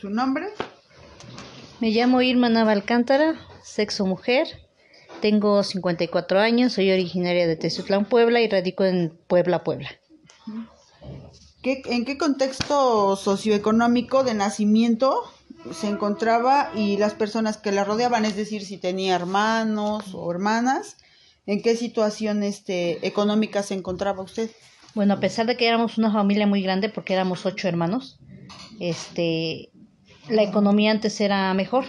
¿Su nombre? Me llamo Irma Nava Alcántara, sexo mujer. Tengo 54 años, soy originaria de Tezutlán, Puebla y radico en Puebla, Puebla. ¿Qué, ¿En qué contexto socioeconómico de nacimiento se encontraba y las personas que la rodeaban? Es decir, si tenía hermanos o hermanas, ¿en qué situación este, económica se encontraba usted? Bueno, a pesar de que éramos una familia muy grande, porque éramos ocho hermanos, este, la economía antes era mejor,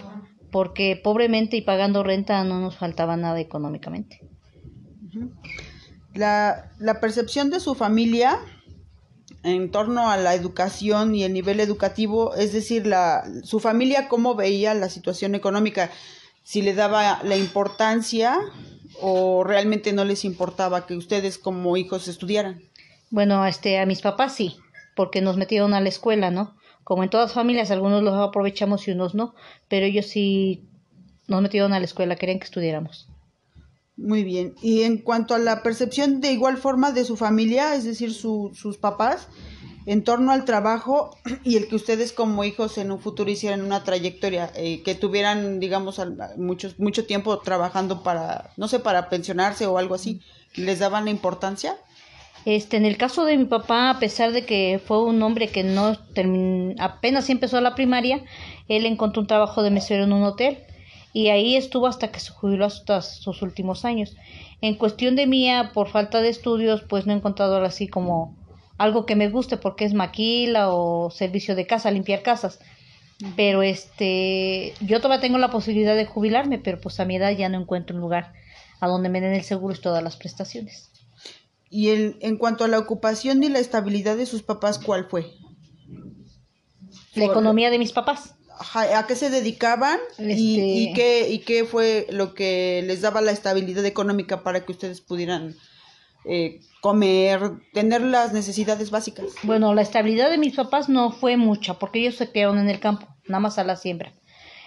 porque pobremente y pagando renta no nos faltaba nada económicamente. La, percepción de su familia en torno a la educación y el nivel educativo, es decir, la, su familia cómo veía la situación económica, si le daba la importancia o realmente no les importaba que ustedes como hijos estudiaran. Bueno, este, a mis papás sí, porque nos metieron a la escuela, ¿no? Como en todas familias, algunos los aprovechamos y unos no, pero ellos sí nos metieron a la escuela, querían que estudiáramos. Muy bien. Y en cuanto a la percepción de igual forma de su familia, es decir, su, sus papás, en torno al trabajo y el que ustedes como hijos en un futuro hicieran una trayectoria, eh, que tuvieran, digamos, mucho, mucho tiempo trabajando para, no sé, para pensionarse o algo así, ¿les daban la importancia? Este, en el caso de mi papá, a pesar de que fue un hombre que no apenas empezó la primaria, él encontró un trabajo de mesero en un hotel y ahí estuvo hasta que se jubiló hasta sus últimos años. En cuestión de mía, por falta de estudios, pues no he encontrado así como algo que me guste porque es maquila o servicio de casa, limpiar casas. Pero este, yo todavía tengo la posibilidad de jubilarme, pero pues a mi edad ya no encuentro un lugar a donde me den el seguro y todas las prestaciones. Y en, en cuanto a la ocupación y la estabilidad de sus papás, ¿cuál fue? La economía de mis papás. ¿A qué se dedicaban y, este qué, y qué fue lo que les daba la estabilidad económica para que ustedes pudieran eh, comer, tener las necesidades básicas? Bueno, la estabilidad de mis papás no fue mucha porque ellos se quedaron en el campo, nada más a la siembra.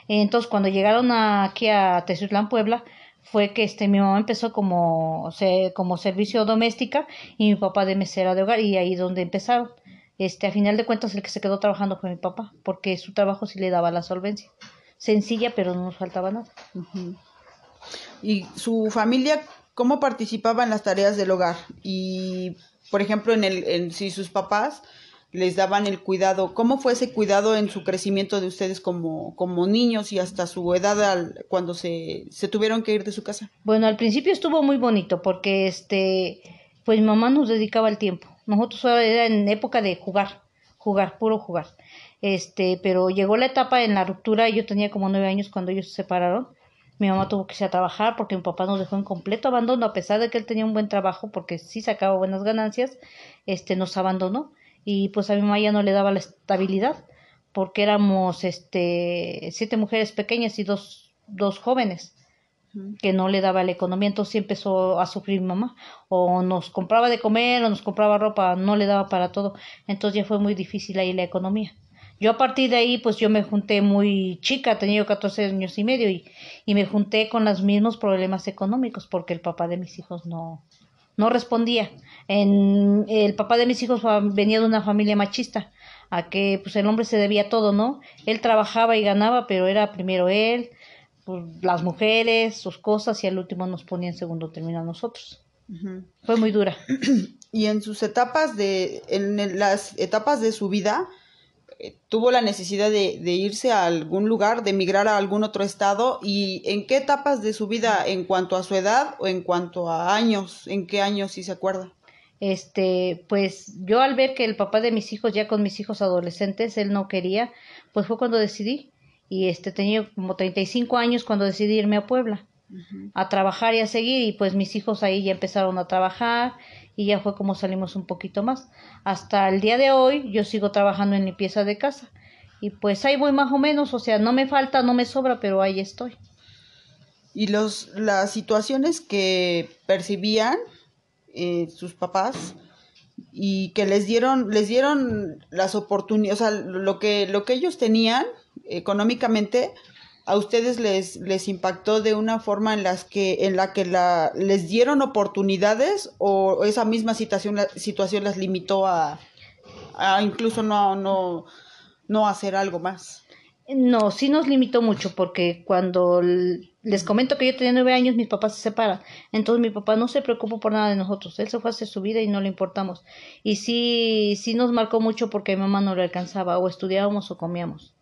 Entonces, cuando llegaron aquí a Tezutlán, Puebla, fue que este mi mamá empezó como, como servicio doméstica y mi papá de mesera de hogar y ahí donde empezaron. Este, a final de cuentas el que se quedó trabajando fue mi papá, porque su trabajo sí le daba la solvencia. Sencilla, pero no nos faltaba nada. ¿Y su familia cómo participaba en las tareas del hogar? Y, por ejemplo, en el, en, si sus papás les daban el cuidado. ¿Cómo fue ese cuidado en su crecimiento de ustedes como, como niños y hasta su edad al, cuando se, se tuvieron que ir de su casa? Bueno, al principio estuvo muy bonito porque este, pues mi mamá nos dedicaba el tiempo. Nosotros era en época de jugar, jugar, puro jugar. Este, pero llegó la etapa en la ruptura, yo tenía como nueve años cuando ellos se separaron. Mi mamá tuvo que irse a trabajar porque mi papá nos dejó en completo abandono, a pesar de que él tenía un buen trabajo, porque sí sacaba buenas ganancias, este, nos abandonó y pues a mi mamá ya no le daba la estabilidad porque éramos este siete mujeres pequeñas y dos, dos jóvenes que no le daba la economía, entonces sí empezó a sufrir mi mamá, o nos compraba de comer, o nos compraba ropa, no le daba para todo, entonces ya fue muy difícil ahí la economía. Yo a partir de ahí, pues yo me junté muy chica, tenía yo 14 años y medio, y, y me junté con los mismos problemas económicos, porque el papá de mis hijos no, no respondía. En, el papá de mis hijos venía de una familia machista, a que pues el hombre se debía todo, ¿no? Él trabajaba y ganaba, pero era primero él, pues, las mujeres, sus cosas, y al último nos ponía en segundo término a nosotros. Fue muy dura. Y en sus etapas de, en las etapas de su vida, tuvo la necesidad de, de, irse a algún lugar, de emigrar a algún otro estado y en qué etapas de su vida en cuanto a su edad o en cuanto a años, en qué años si se acuerda. Este, pues yo al ver que el papá de mis hijos ya con mis hijos adolescentes él no quería, pues fue cuando decidí. Y este tenía como 35 años cuando decidí irme a Puebla a trabajar y a seguir. Y pues mis hijos ahí ya empezaron a trabajar y ya fue como salimos un poquito más. Hasta el día de hoy yo sigo trabajando en limpieza de casa y pues ahí voy más o menos, o sea, no me falta, no me sobra, pero ahí estoy. Y los las situaciones que percibían eh, sus papás y que les dieron les dieron las oportunidades, o sea, lo que lo que ellos tenían económicamente a ustedes les, les impactó de una forma en las que en la que la, les dieron oportunidades o esa misma situación, la, situación las limitó a, a incluso no, no, no hacer algo más. No, sí nos limitó mucho porque cuando les comento que yo tenía nueve años, mis papás se separan. Entonces mi papá no se preocupó por nada de nosotros. Él se fue a hacer su vida y no le importamos. Y sí, sí nos marcó mucho porque mi mamá no le alcanzaba. O estudiábamos o comíamos.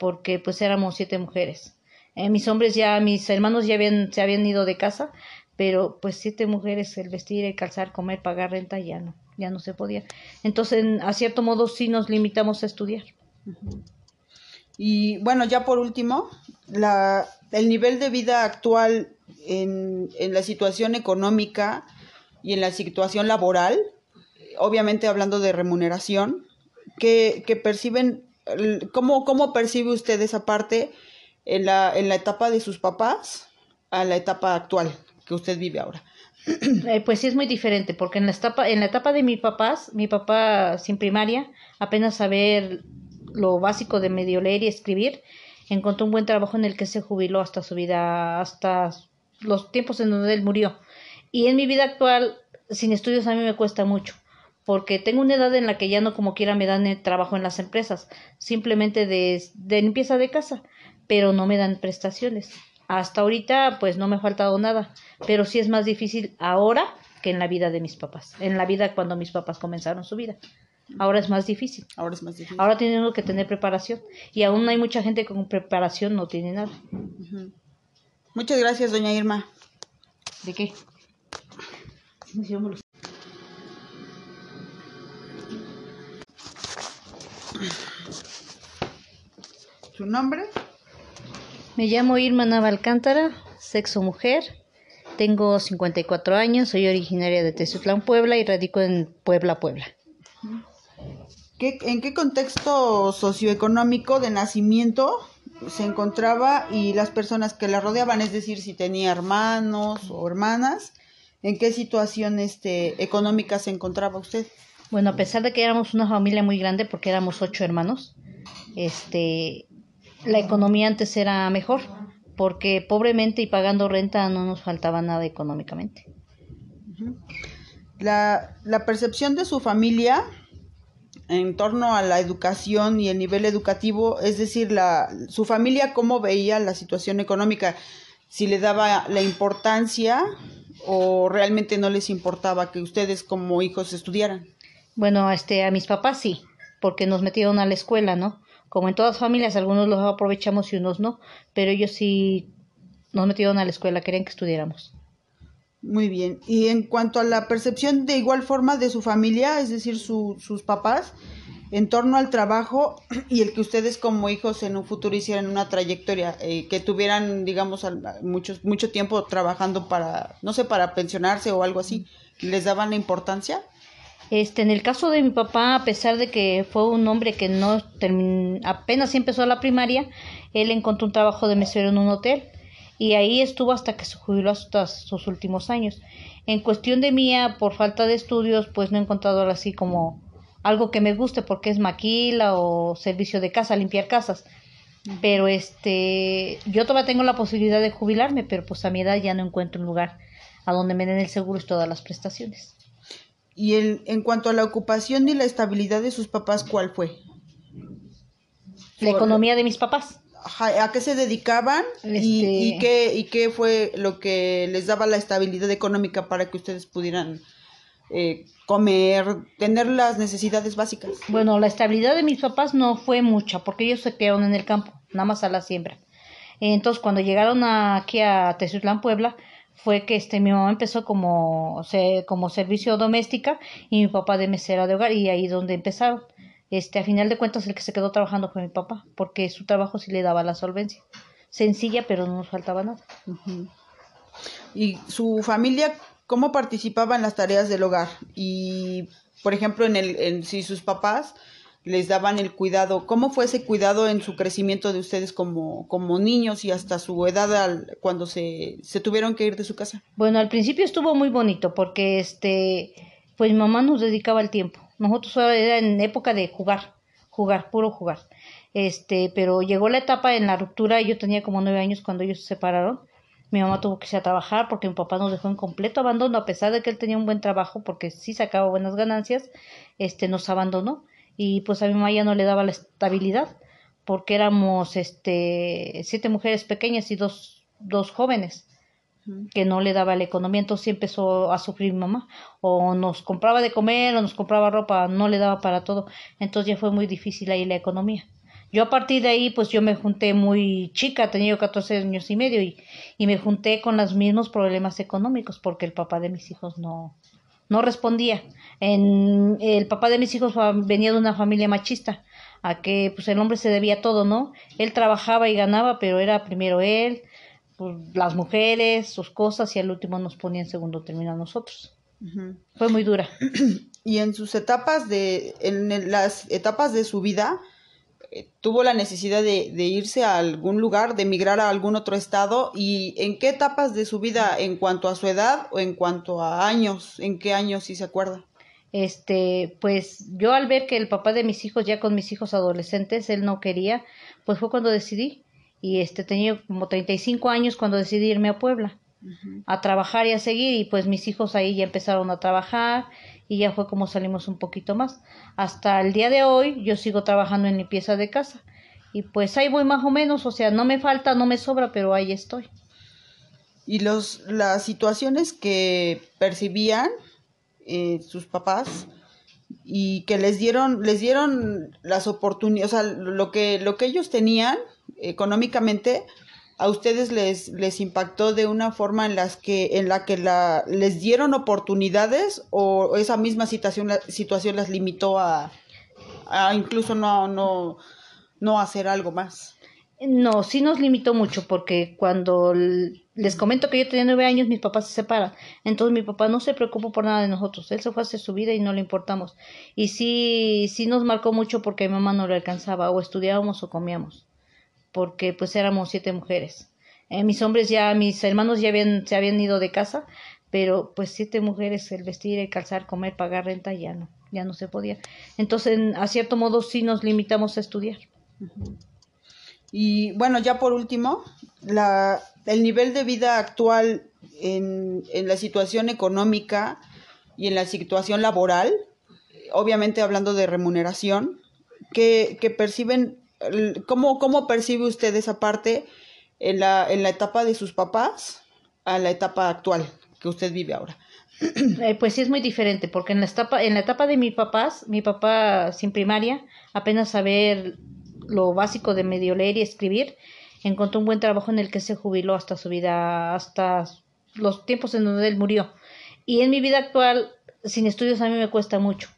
Porque pues éramos siete mujeres. Eh, mis hombres ya, mis hermanos ya habían, se habían ido de casa. Pero pues siete mujeres, el vestir, el calzar, comer, pagar renta, ya no, ya no se podía. Entonces, a cierto modo sí nos limitamos a estudiar. Y bueno, ya por último, la, el nivel de vida actual en, en la situación económica y en la situación laboral, obviamente hablando de remuneración, que, que perciben, ¿cómo, ¿cómo percibe usted esa parte en la, en la etapa de sus papás a la etapa actual que usted vive ahora? Eh, pues sí es muy diferente, porque en la etapa, en la etapa de mis papás, mi papá sin primaria, apenas saber lo básico de medio leer y escribir, encontró un buen trabajo en el que se jubiló hasta su vida, hasta los tiempos en donde él murió. Y en mi vida actual, sin estudios a mí me cuesta mucho, porque tengo una edad en la que ya no como quiera me dan trabajo en las empresas, simplemente de, de limpieza de casa, pero no me dan prestaciones. Hasta ahorita pues no me ha faltado nada, pero sí es más difícil ahora que en la vida de mis papás, en la vida cuando mis papás comenzaron su vida. Ahora es más difícil. Ahora es más difícil. Ahora tiene que tener preparación. Y aún hay mucha gente con preparación no tiene nada. Muchas gracias, doña Irma. ¿De qué? ¿Su nombre? Me llamo Irma Navalcántara, sexo mujer. Tengo 54 años, soy originaria de Tezutlán, Puebla y radico en Puebla, Puebla. ¿En qué contexto socioeconómico de nacimiento se encontraba y las personas que la rodeaban? Es decir, si tenía hermanos o hermanas, ¿en qué situación este, económica se encontraba usted? Bueno, a pesar de que éramos una familia muy grande, porque éramos ocho hermanos, este, la economía antes era mejor, porque pobremente y pagando renta no nos faltaba nada económicamente. La, la percepción de su familia en torno a la educación y el nivel educativo, es decir, la, su familia cómo veía la situación económica, si le daba la importancia o realmente no les importaba que ustedes como hijos estudiaran. Bueno, este, a mis papás sí, porque nos metieron a la escuela, ¿no? Como en todas familias, algunos los aprovechamos y unos no, pero ellos sí nos metieron a la escuela, querían que estudiáramos. Muy bien. Y en cuanto a la percepción de igual forma de su familia, es decir, sus papás, en torno al trabajo y el que ustedes como hijos en un futuro hicieran una trayectoria, eh, que tuvieran, digamos, muchos, mucho tiempo trabajando para, no sé, para pensionarse o algo así, ¿les daban la importancia? Este, en el caso de mi papá, a pesar de que fue un hombre que no apenas empezó la primaria, él encontró un trabajo de mesero en un hotel y ahí estuvo hasta que se jubiló hasta sus últimos años. En cuestión de mía, por falta de estudios, pues no he encontrado así como algo que me guste porque es maquila o servicio de casa, limpiar casas. Pero este, yo todavía tengo la posibilidad de jubilarme, pero pues a mi edad ya no encuentro un lugar a donde me den el seguro y todas las prestaciones. Y el, en cuanto a la ocupación y la estabilidad de sus papás, ¿cuál fue? La economía de mis papás a qué se dedicaban y, este qué, y qué fue lo que les daba la estabilidad económica para que ustedes pudieran eh, comer, tener las necesidades básicas. Bueno, la estabilidad de mis papás no fue mucha porque ellos se quedaron en el campo, nada más a la siembra. Entonces, cuando llegaron aquí a Tezutlán, Puebla, fue que este mi mamá empezó como, como servicio doméstica y mi papá de mesera de hogar y ahí donde empezaron este, a final de cuentas el que se quedó trabajando fue mi papá, porque su trabajo sí le daba la solvencia. Sencilla, pero no nos faltaba nada. ¿Y su familia cómo participaba en las tareas del hogar? Y, por ejemplo, en el, en, si sus papás les daban el cuidado, ¿cómo fue ese cuidado en su crecimiento de ustedes como, como niños y hasta su edad al, cuando se, se tuvieron que ir de su casa? Bueno, al principio estuvo muy bonito porque este, pues mamá nos dedicaba el tiempo nosotros era en época de jugar, jugar, puro jugar. Este, pero llegó la etapa en la ruptura, yo tenía como nueve años cuando ellos se separaron. Mi mamá tuvo que irse a trabajar porque mi papá nos dejó en completo abandono, a pesar de que él tenía un buen trabajo, porque sí sacaba buenas ganancias, este, nos abandonó. Y pues a mi mamá ya no le daba la estabilidad porque éramos este siete mujeres pequeñas y dos, dos jóvenes que no le daba la economía, entonces sí empezó a sufrir mi mamá, o nos compraba de comer, o nos compraba ropa, no le daba para todo, entonces ya fue muy difícil ahí la economía. Yo a partir de ahí, pues yo me junté muy chica, tenía yo 14 años y medio, y, y me junté con los mismos problemas económicos, porque el papá de mis hijos no, no respondía. En, el papá de mis hijos venía de una familia machista, a que pues el hombre se debía todo, ¿no? Él trabajaba y ganaba, pero era primero él, pues, las mujeres, sus cosas, y al último nos ponía en segundo término a nosotros. Fue muy dura. Y en sus etapas de, en las etapas de su vida, tuvo la necesidad de, de, irse a algún lugar, de emigrar a algún otro estado, y en qué etapas de su vida, en cuanto a su edad o en cuanto a años, en qué años si se acuerda. Este, pues yo al ver que el papá de mis hijos, ya con mis hijos adolescentes, él no quería, pues fue cuando decidí y este tenía como 35 años cuando decidí irme a Puebla a trabajar y a seguir y pues mis hijos ahí ya empezaron a trabajar y ya fue como salimos un poquito más. Hasta el día de hoy yo sigo trabajando en limpieza de casa y pues ahí voy más o menos, o sea, no me falta, no me sobra, pero ahí estoy. Y los las situaciones que percibían eh, sus papás y que les dieron les dieron las oportunidades, o sea, lo que lo que ellos tenían económicamente a ustedes les, les impactó de una forma en las que en la que la, les dieron oportunidades o esa misma situación la, situación las limitó a, a incluso no no no hacer algo más no sí nos limitó mucho porque cuando les comento que yo tenía nueve años mis papás se separan. Entonces mi papá no se preocupó por nada de nosotros. Él se fue a hacer su vida y no le importamos. Y sí sí nos marcó mucho porque mi mamá no le alcanzaba o estudiábamos o comíamos porque pues éramos siete mujeres. Eh, mis hombres ya, mis hermanos ya habían, se habían ido de casa, pero pues siete mujeres, el vestir, el calzar, comer, pagar renta, ya no, ya no se podía. Entonces, a cierto modo sí nos limitamos a estudiar. Y bueno, ya por último, la, el nivel de vida actual en, en la situación económica y en la situación laboral, obviamente hablando de remuneración, que, que perciben ¿Cómo, ¿Cómo percibe usted esa parte en la, en la etapa de sus papás a la etapa actual que usted vive ahora? Eh, pues sí es muy diferente, porque en la etapa, en la etapa de mis papás, mi papá sin primaria, apenas saber lo básico de medio leer y escribir, encontró un buen trabajo en el que se jubiló hasta su vida, hasta los tiempos en donde él murió. Y en mi vida actual, sin estudios a mí me cuesta mucho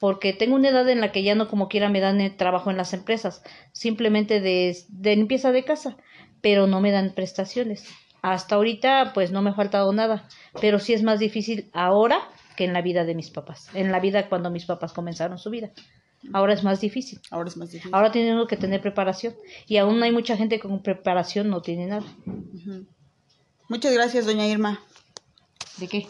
porque tengo una edad en la que ya no como quiera me dan el trabajo en las empresas, simplemente de, de limpieza de casa, pero no me dan prestaciones. Hasta ahorita pues no me ha faltado nada, pero sí es más difícil ahora que en la vida de mis papás, en la vida cuando mis papás comenzaron su vida. Ahora es más difícil. Ahora es más difícil. Ahora tienen que tener preparación y aún hay mucha gente con preparación no tiene nada. Muchas gracias, doña Irma. ¿De qué?